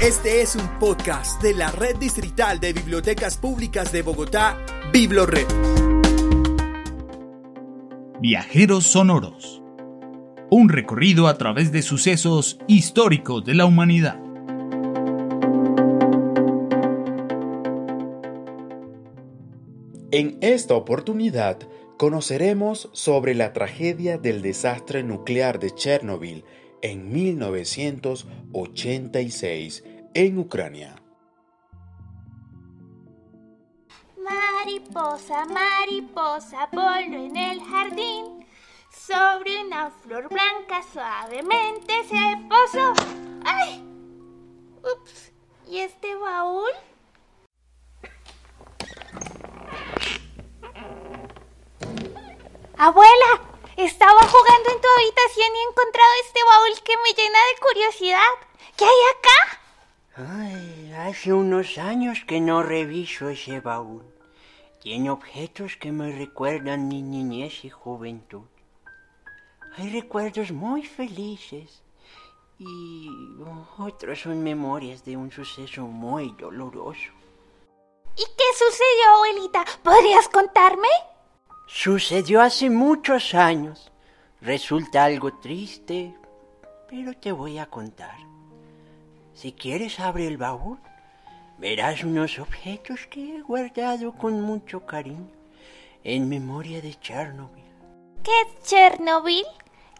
Este es un podcast de la Red Distrital de Bibliotecas Públicas de Bogotá, BibloRed. Viajeros Sonoros. Un recorrido a través de sucesos históricos de la humanidad. En esta oportunidad conoceremos sobre la tragedia del desastre nuclear de Chernobyl en 1986 en Ucrania. Mariposa, mariposa, voló en el jardín. Sobre una flor blanca suavemente se posó. ¡Ay! Ups. ¿Y este baúl? Abuela, estaba jugando en tu habitación y he encontrado este baúl que me llena de curiosidad. ¿Qué hay acá? Ay, hace unos años que no reviso ese baúl. Tiene objetos que me recuerdan mi niñez y juventud. Hay recuerdos muy felices y otros son memorias de un suceso muy doloroso. ¿Y qué sucedió, abuelita? ¿Podrías contarme? Sucedió hace muchos años. Resulta algo triste, pero te voy a contar. Si quieres, abre el baúl. Verás unos objetos que he guardado con mucho cariño en memoria de Chernobyl. ¿Qué es Chernobyl?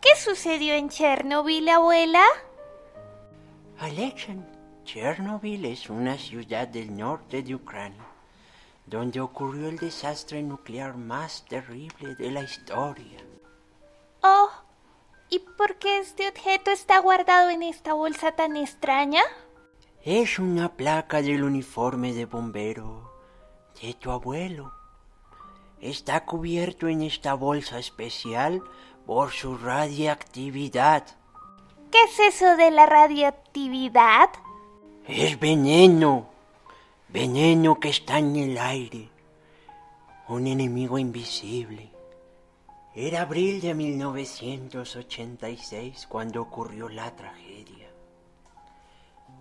¿Qué sucedió en Chernobyl, abuela? Alexa, Chernobyl es una ciudad del norte de Ucrania, donde ocurrió el desastre nuclear más terrible de la historia. Oh, ¿y por qué este objeto está guardado en esta bolsa tan extraña? Es una placa del uniforme de bombero de tu abuelo. Está cubierto en esta bolsa especial por su radiactividad. ¿Qué es eso de la radioactividad? Es veneno, veneno que está en el aire, un enemigo invisible. Era abril de 1986 cuando ocurrió la tragedia.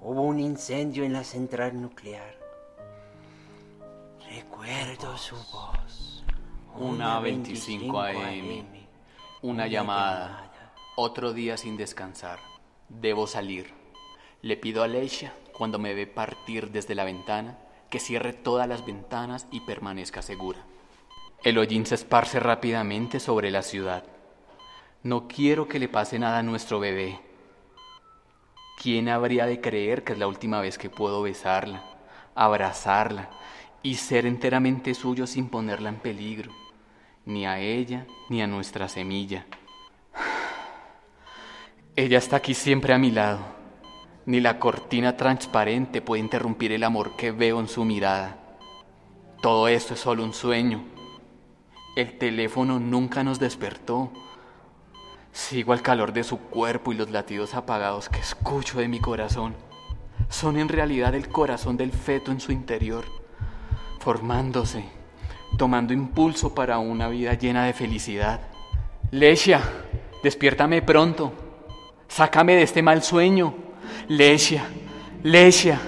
Hubo un incendio en la central nuclear. Recuerdo su voz. Una 25 AM. Una llamada. Otro día sin descansar. Debo salir. Le pido a Leisha, cuando me ve partir desde la ventana, que cierre todas las ventanas y permanezca segura. El hollín se esparce rápidamente sobre la ciudad. No quiero que le pase nada a nuestro bebé. ¿Quién habría de creer que es la última vez que puedo besarla, abrazarla y ser enteramente suyo sin ponerla en peligro, ni a ella ni a nuestra semilla? Ella está aquí siempre a mi lado. Ni la cortina transparente puede interrumpir el amor que veo en su mirada. Todo esto es solo un sueño. El teléfono nunca nos despertó. Sigo al calor de su cuerpo y los latidos apagados que escucho de mi corazón. Son en realidad el corazón del feto en su interior, formándose, tomando impulso para una vida llena de felicidad. Lesia, despiértame pronto. Sácame de este mal sueño. Lesia, Lesia,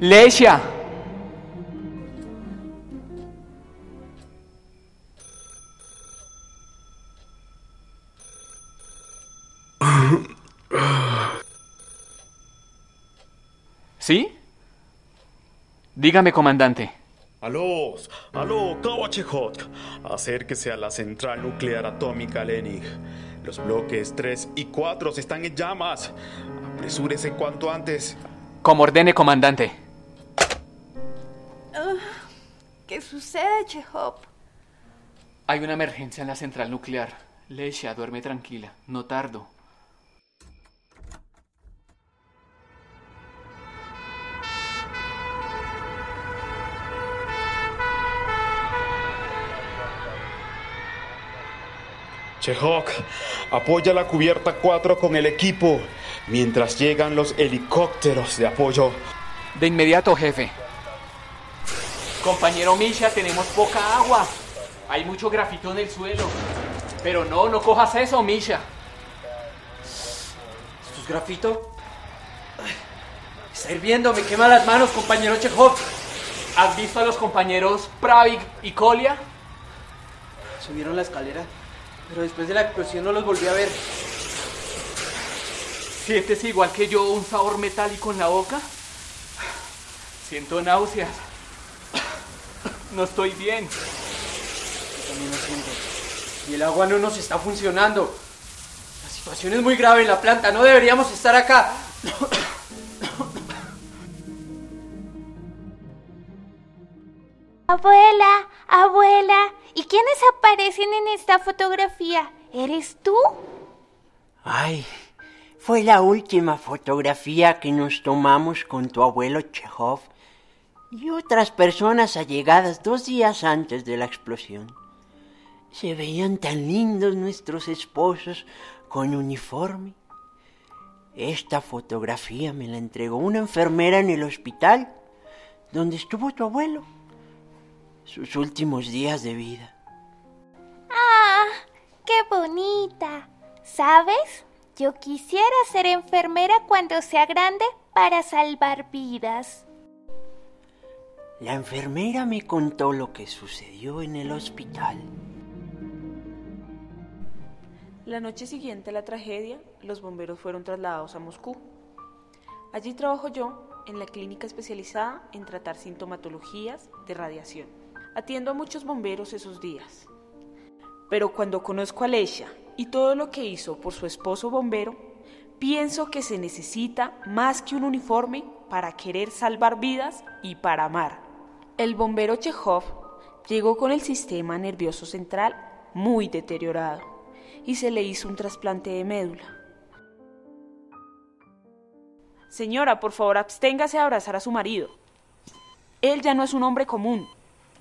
Lesia. ¿Sí? Dígame, comandante. Aló, aló, Kawachehot. Acérquese a la central nuclear atómica Lenin. Los bloques 3 y 4 están en llamas. Apresúrese cuanto antes. Como ordene, comandante. ¿Qué sucede, Chekhov? Hay una emergencia en la central nuclear. Leisha, duerme tranquila. No tardo. Chehok, apoya la cubierta 4 con el equipo mientras llegan los helicópteros de apoyo. De inmediato, jefe. Compañero Misha, tenemos poca agua. Hay mucho grafito en el suelo. Pero no, no cojas eso, Misha. ¿Esto es grafito? Está hirviendo, me quema las manos, compañero Chekhov. ¿Has visto a los compañeros Pravik y Kolia? Subieron la escalera, pero después de la explosión no los volví a ver. ¿Sientes igual que yo un sabor metálico en la boca? Siento náuseas. No estoy bien. Yo también lo siento. Y el agua no nos está funcionando. La situación es muy grave en la planta, no deberíamos estar acá. Abuela, abuela, ¿y quiénes aparecen en esta fotografía? ¿Eres tú? Ay, fue la última fotografía que nos tomamos con tu abuelo Chekhov y otras personas allegadas dos días antes de la explosión. Se veían tan lindos nuestros esposos con uniforme. Esta fotografía me la entregó una enfermera en el hospital donde estuvo tu abuelo sus últimos días de vida. ¡Ah! ¡Qué bonita! ¿Sabes? Yo quisiera ser enfermera cuando sea grande para salvar vidas. La enfermera me contó lo que sucedió en el hospital. La noche siguiente a la tragedia, los bomberos fueron trasladados a Moscú. Allí trabajo yo en la clínica especializada en tratar sintomatologías de radiación. Atiendo a muchos bomberos esos días. Pero cuando conozco a Leisha y todo lo que hizo por su esposo bombero, pienso que se necesita más que un uniforme para querer salvar vidas y para amar. El bombero Chekhov llegó con el sistema nervioso central muy deteriorado y se le hizo un trasplante de médula. Señora, por favor, absténgase de abrazar a su marido. Él ya no es un hombre común,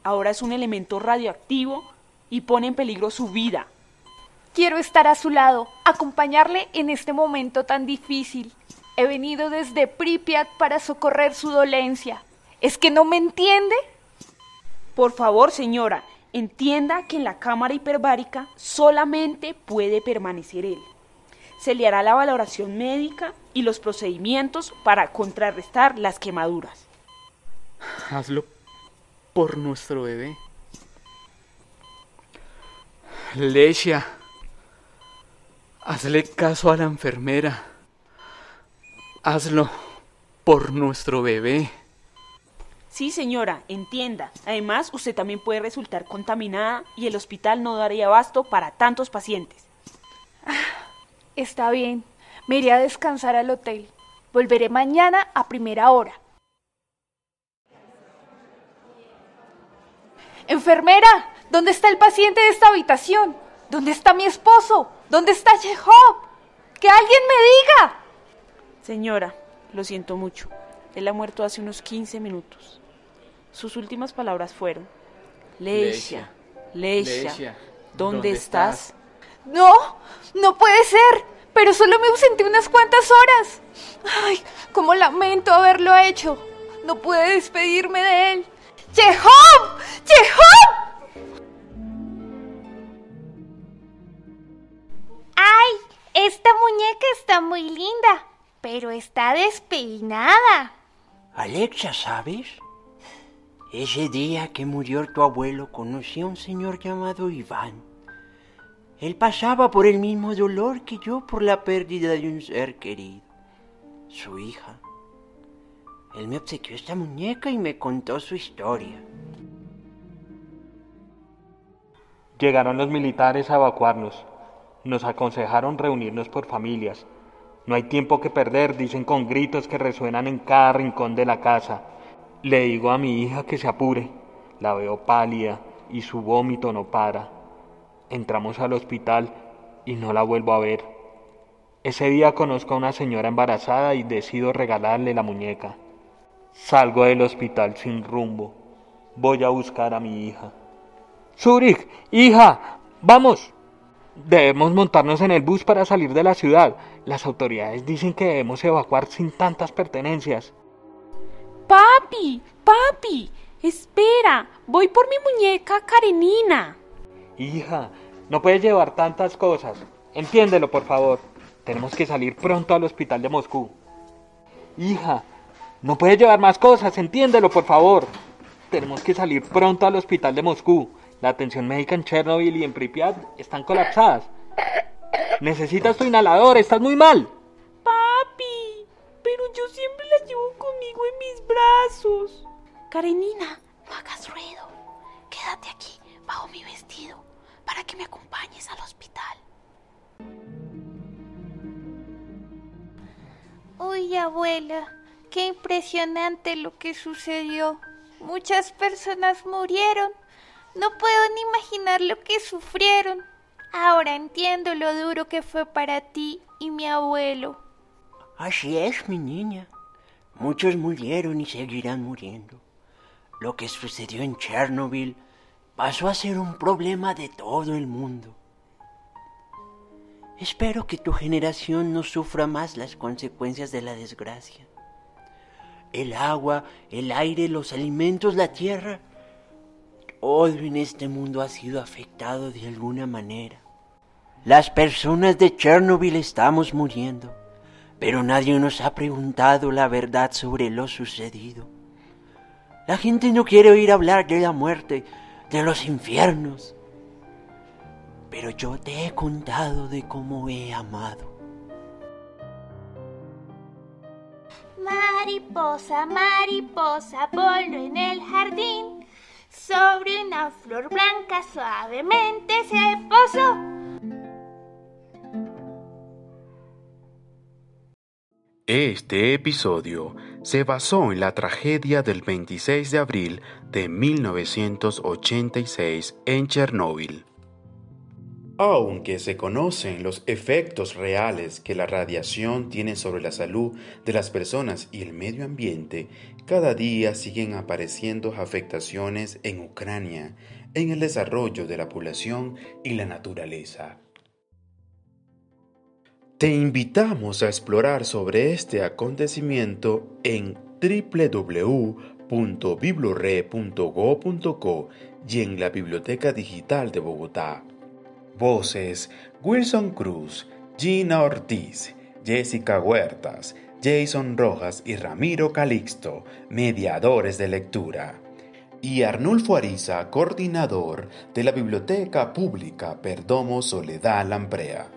ahora es un elemento radioactivo y pone en peligro su vida. Quiero estar a su lado, acompañarle en este momento tan difícil. He venido desde Pripyat para socorrer su dolencia. ¿Es que no me entiende? Por favor, señora, entienda que en la cámara hiperbárica solamente puede permanecer él. Se le hará la valoración médica y los procedimientos para contrarrestar las quemaduras. Hazlo por nuestro bebé. Lesia, hazle caso a la enfermera. Hazlo por nuestro bebé. Sí, señora, entienda. Además, usted también puede resultar contaminada y el hospital no daría abasto para tantos pacientes. Está bien, me iré a descansar al hotel. Volveré mañana a primera hora. Enfermera, ¿dónde está el paciente de esta habitación? ¿Dónde está mi esposo? ¿Dónde está Chekhov? ¡Que alguien me diga! Señora, lo siento mucho. Él ha muerto hace unos 15 minutos. Sus últimas palabras fueron: Leisha, Leisha, ¿dónde, estás? No, no puede ser. Pero solo me ausenté unas cuantas horas. Ay, cómo lamento haberlo hecho. No pude despedirme de él. ¡Chekhov! ¡Chekhov! ¡Ay! Esta muñeca está muy linda, pero está despeinada. Alexa, ¿sabes? Ese día que murió tu abuelo conocí a un señor llamado Iván. Él pasaba por el mismo dolor que yo por la pérdida de un ser querido, su hija. Él me obsequió esta muñeca y me contó su historia. Llegaron los militares a evacuarnos. Nos aconsejaron reunirnos por familias. No hay tiempo que perder, dicen con gritos que resuenan en cada rincón de la casa. Le digo a mi hija que se apure. La veo pálida y su vómito no para. Entramos al hospital y no la vuelvo a ver. Ese día conozco a una señora embarazada y decido regalarle la muñeca. Salgo del hospital sin rumbo. Voy a buscar a mi hija. Zurich, hija, vamos. Debemos montarnos en el bus para salir de la ciudad. Las autoridades dicen que debemos evacuar sin tantas pertenencias. Papi, papi, espera, voy por mi muñeca Karenina. Hija, no puedes llevar tantas cosas. Entiéndelo, por favor. Tenemos que salir pronto al hospital de Moscú. Hija, No puede llevar más cosas, entiéndelo, por favor. Tenemos que salir pronto al hospital de Moscú. La atención médica en Chernobyl y en Pripyat están colapsadas. Necesitas tu inhalador, estás muy mal. Papi, pero yo siempre la llevo conmigo en mis brazos. Karenina, no hagas ruido. Quédate aquí, bajo mi vestido, para que me acompañes al hospital. Uy, abuela, qué impresionante lo que sucedió. Muchas personas murieron. No puedo ni imaginar lo que sufrieron. Ahora entiendo lo duro que fue para ti y mi abuelo. Así es, mi niña. Muchos murieron y seguirán muriendo. Lo que sucedió en Chernobyl pasó a ser un problema de todo el mundo. Espero que tu generación no sufra más las consecuencias de la desgracia. El agua, el aire, los alimentos, la tierra, todo en este mundo ha sido afectado de alguna manera. Las personas de Chernobyl estamos muriendo, pero nadie nos ha preguntado la verdad sobre lo sucedido. La gente no quiere oír hablar de la muerte, de los infiernos pero yo te he contado de cómo he amado. Mariposa, mariposa, voló en el jardín, sobre una flor blanca suavemente se posó. Este episodio se basó en la tragedia del 26 de abril de 1986 en Chernóbil. Aunque se conocen los efectos reales que la radiación tiene sobre la salud de las personas y el medio ambiente, cada día siguen apareciendo afectaciones en Ucrania, en el desarrollo de la población y la naturaleza. Te invitamos a explorar sobre este acontecimiento en www.biblore.go.co y en la Biblioteca Digital de Bogotá. Voces: Wilson Cruz, Gina Ortiz, Jessica Huertas, Jason Rojas y Ramiro Calixto, mediadores de lectura. Y Arnulfo Ariza, coordinador de la Biblioteca Pública Perdomo Soledad Lamprea.